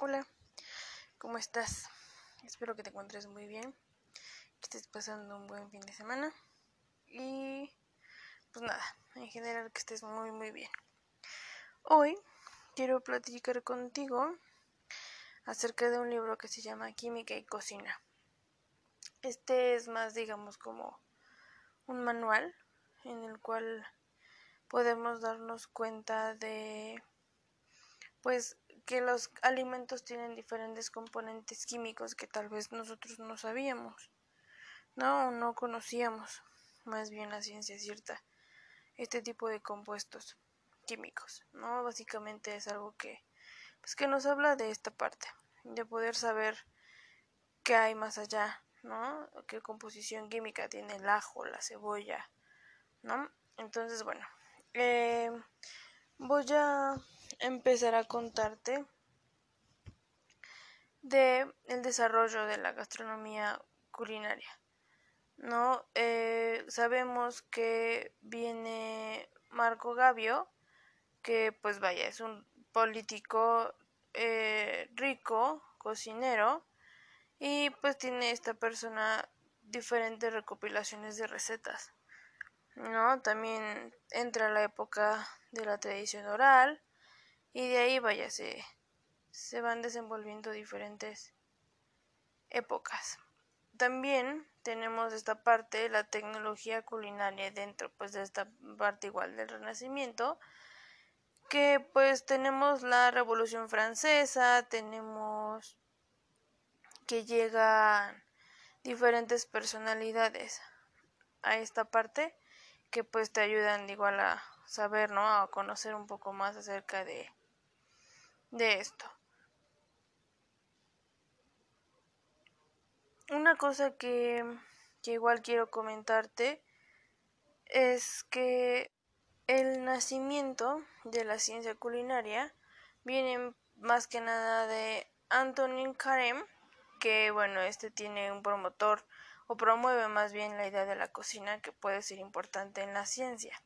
Hola, ¿cómo estás? Espero que te encuentres muy bien, que estés pasando un buen fin de semana y pues nada, en general que estés muy muy bien. Hoy quiero platicar contigo acerca de un libro que se llama Química y Cocina. Este es más, digamos, como un manual en el cual podemos darnos cuenta de pues que los alimentos tienen diferentes componentes químicos que tal vez nosotros no sabíamos, no, no conocíamos, más bien la ciencia cierta, este tipo de compuestos químicos, ¿no? Básicamente es algo que, pues que nos habla de esta parte, de poder saber qué hay más allá, ¿no? Qué composición química tiene el ajo, la cebolla, ¿no? Entonces, bueno, eh, voy a empezar a contarte de el desarrollo de la gastronomía culinaria. No eh, sabemos que viene Marco Gavio, que pues vaya, es un político eh, rico, cocinero, y pues tiene esta persona diferentes recopilaciones de recetas. ¿no? También entra la época de la tradición oral y de ahí vaya se, se van desenvolviendo diferentes épocas. También tenemos esta parte, la tecnología culinaria dentro pues de esta parte igual del Renacimiento, que pues tenemos la Revolución Francesa, tenemos que llegan diferentes personalidades a esta parte que pues te ayudan igual a saber, ¿no? A conocer un poco más acerca de, de esto. Una cosa que, que igual quiero comentarte es que el nacimiento de la ciencia culinaria viene más que nada de Antonin Carême, que bueno, este tiene un promotor o promueve más bien la idea de la cocina que puede ser importante en la ciencia.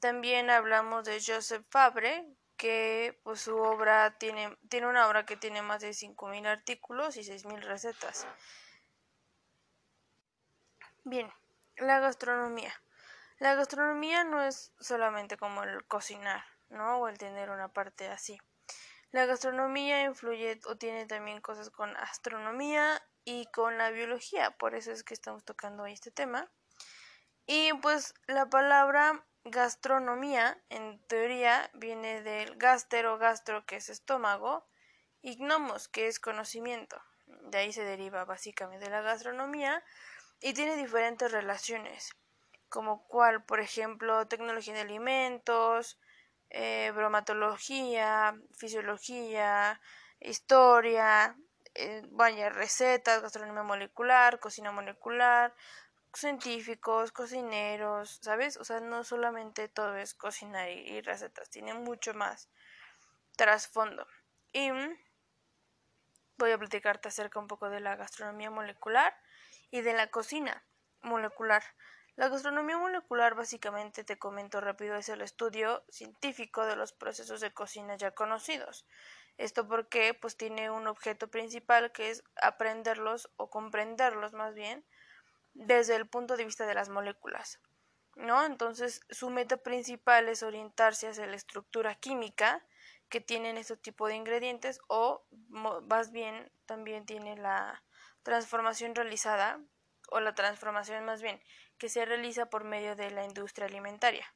También hablamos de Joseph Fabre, que pues su obra tiene, tiene una obra que tiene más de 5.000 artículos y 6.000 recetas. Bien, la gastronomía. La gastronomía no es solamente como el cocinar, ¿no? O el tener una parte así. La gastronomía influye o tiene también cosas con astronomía y con la biología, por eso es que estamos tocando este tema. Y pues la palabra gastronomía, en teoría, viene del gástero, gastro, que es estómago, y gnomos, que es conocimiento. De ahí se deriva básicamente la gastronomía y tiene diferentes relaciones, como cual, por ejemplo, tecnología de alimentos, eh, bromatología, fisiología, historia, eh, recetas, gastronomía molecular, cocina molecular, científicos, cocineros, ¿sabes? O sea, no solamente todo es cocinar y, recetas, tiene mucho más trasfondo. Y voy a platicarte acerca un poco de la gastronomía molecular y de la cocina molecular. La gastronomía molecular básicamente te comento rápido es el estudio científico de los procesos de cocina ya conocidos. Esto porque pues tiene un objeto principal que es aprenderlos o comprenderlos más bien desde el punto de vista de las moléculas. ¿No? Entonces, su meta principal es orientarse hacia la estructura química que tienen este tipo de ingredientes o más bien también tiene la transformación realizada o la transformación más bien que se realiza por medio de la industria alimentaria.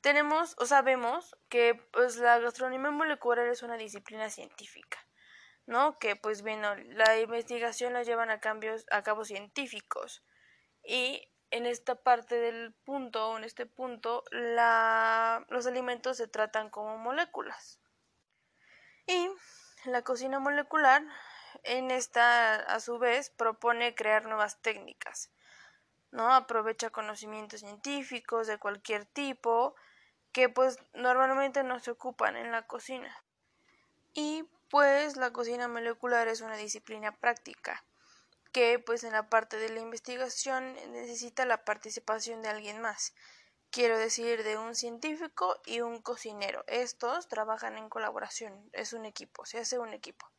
Tenemos o sabemos que pues la gastronomía molecular es una disciplina científica, ¿no? Que pues bueno, la investigación la llevan a cambios a cabo científicos y en esta parte del punto, en este punto, la, los alimentos se tratan como moléculas. Y la cocina molecular en esta, a su vez, propone crear nuevas técnicas, ¿no? Aprovecha conocimientos científicos de cualquier tipo que pues normalmente no se ocupan en la cocina. Y pues la cocina molecular es una disciplina práctica que pues en la parte de la investigación necesita la participación de alguien más quiero decir de un científico y un cocinero. Estos trabajan en colaboración, es un equipo, se hace un equipo.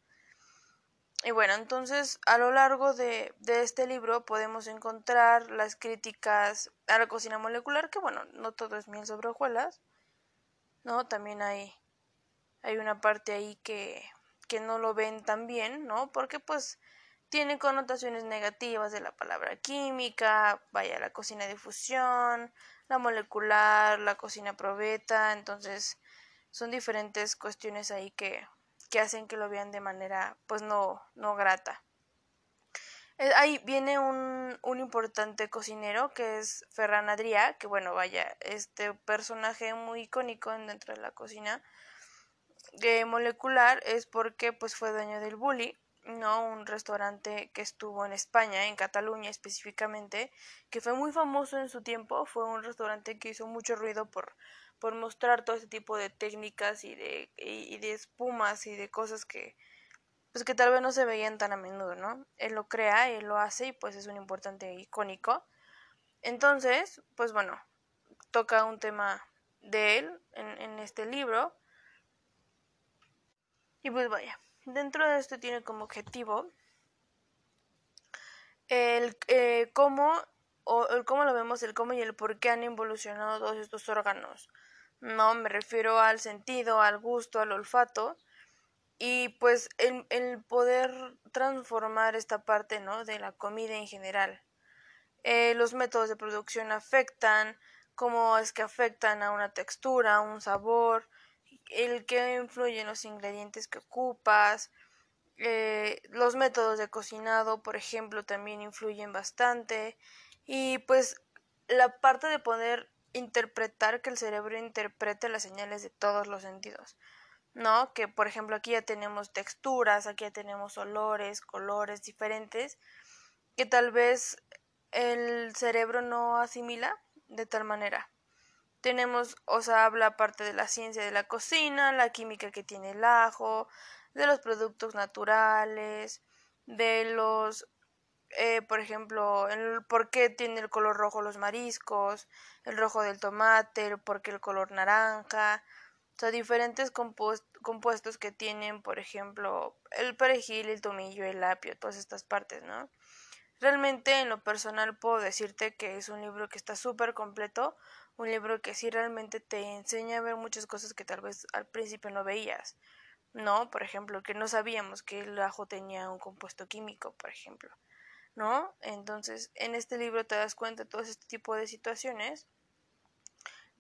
Y bueno, entonces a lo largo de, de, este libro podemos encontrar las críticas a la cocina molecular, que bueno, no todo es miel sobre hojuelas, ¿no? También hay, hay una parte ahí que, que no lo ven tan bien, ¿no? Porque pues tiene connotaciones negativas de la palabra química, vaya, la cocina de fusión, la molecular, la cocina probeta, entonces son diferentes cuestiones ahí que, que hacen que lo vean de manera pues no, no grata. Eh, ahí viene un, un, importante cocinero que es Ferran Adrià, que bueno, vaya, este personaje muy icónico dentro de la cocina de molecular es porque pues fue dueño del Bully no un restaurante que estuvo en España, en Cataluña específicamente, que fue muy famoso en su tiempo, fue un restaurante que hizo mucho ruido por, por mostrar todo ese tipo de técnicas y de, y, de espumas y de cosas que pues que tal vez no se veían tan a menudo, ¿no? Él lo crea, él lo hace y pues es un importante icónico. Entonces, pues bueno, toca un tema de él en, en este libro. Y pues vaya, Dentro de esto tiene como objetivo el eh, cómo o el cómo lo vemos, el cómo y el por qué han evolucionado todos estos órganos. No, me refiero al sentido, al gusto, al olfato y pues el, poder transformar esta parte, ¿no? De la comida en general. Eh, los métodos de producción afectan, cómo es que afectan a una textura, a un sabor, el que influye en los ingredientes que ocupas, eh, los métodos de cocinado, por ejemplo, también influyen bastante y pues la parte de poder interpretar que el cerebro interprete las señales de todos los sentidos. ¿No? Que por ejemplo aquí ya tenemos texturas, aquí ya tenemos olores, colores diferentes que tal vez el cerebro no asimila de tal manera. Tenemos, o sea, habla parte de la ciencia de la cocina, la química que tiene el ajo, de los productos naturales, de los, eh, por ejemplo, el, por qué tiene el color rojo los mariscos, el rojo del tomate, por qué el color naranja, o sea, diferentes compuestos que tienen, por ejemplo, el perejil, el tomillo, el apio, todas estas partes, ¿no? Realmente en lo personal puedo decirte que es un libro que está súper completo un libro que sí realmente te enseña a ver muchas cosas que tal vez al principio no veías. ¿No? Por ejemplo, que no sabíamos que el ajo tenía un compuesto químico, por ejemplo. ¿No? Entonces, en este libro te das cuenta de todo este tipo de situaciones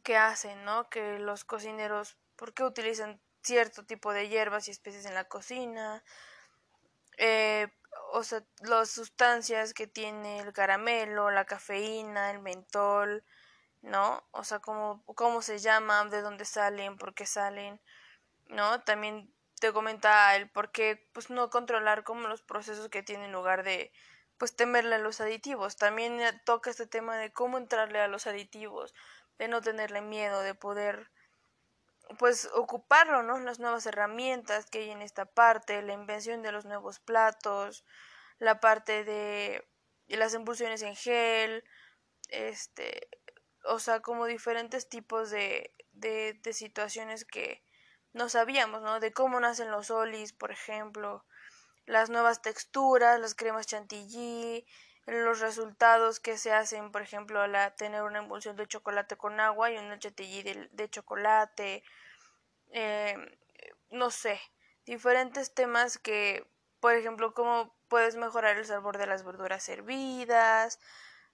que hacen, ¿no? Que los cocineros, ¿por qué utilizan cierto tipo de hierbas y especies en la cocina? Eh, o sea, las sustancias que tiene el caramelo, la cafeína, el mentol, ¿no? O sea, cómo, cómo se llaman, de dónde salen, por qué salen, ¿no? También te comenta el por qué, pues, no controlar como los procesos que tienen en lugar de, pues, temerle a los aditivos. También toca este tema de cómo entrarle a los aditivos, de no tenerle miedo, de poder, pues, ocuparlo, ¿no? Las nuevas herramientas que hay en esta parte, la invención de los nuevos platos, la parte de, las emulsiones en gel, este, o sea, como diferentes tipos de, de, situaciones que no sabíamos, ¿no? De cómo nacen los olis, por ejemplo, las nuevas texturas, las cremas chantilly, los resultados que se hacen, por ejemplo, al tener una emulsión de chocolate con agua y una chantilly de, de chocolate, eh, no sé, diferentes temas que, por ejemplo, cómo puedes mejorar el sabor de las verduras hervidas,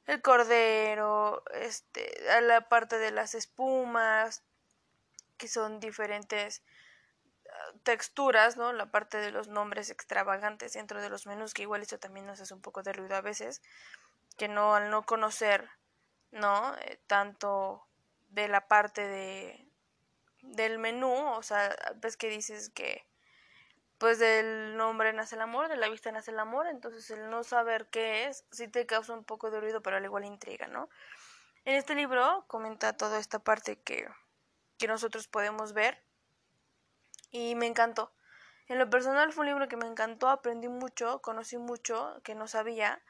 el cordero, este, a la parte de las espumas, que son diferentes ah, texturas, ¿no? La parte de los nombres extravagantes dentro de los menús, que igual eso también nos hace un poco de ruido a veces, que no al no conocer, ¿no? Eh, tanto de la parte de del menú, o sea, ves que dices que pues del nombre nace el amor, de la vista nace el amor, entonces el no saber qué es sí te causa un poco de ruido, pero al igual intriga, ¿no? En este libro comenta toda esta parte que, que nosotros podemos ver y me encantó. En lo personal fue un libro que me encantó, aprendí mucho, conocí mucho que no sabía,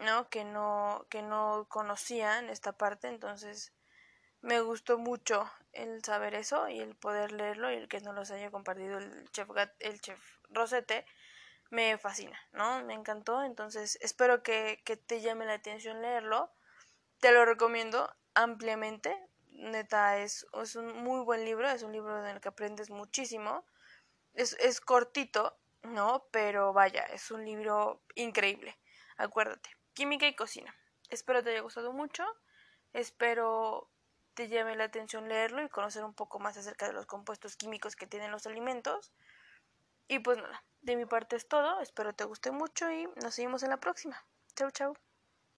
¿no? Que no, que no conocía en esta parte, entonces me gustó mucho el saber eso y el poder leerlo y el que no los haya compartido el chef, el chef Rosete me fascina, ¿no? Me encantó, entonces espero que, que te llame la atención leerlo. Te lo recomiendo ampliamente. Neta, es, es un muy buen libro, es un libro en el que aprendes muchísimo. Es, es cortito, ¿no? Pero vaya, es un libro increíble. Acuérdate, química y cocina. Espero te haya gustado mucho. Espero te llame la atención leerlo y conocer un poco más acerca de los compuestos químicos que tienen los alimentos. Y pues nada, de mi parte es todo. Espero te guste mucho y nos seguimos en la próxima. Chau, chau.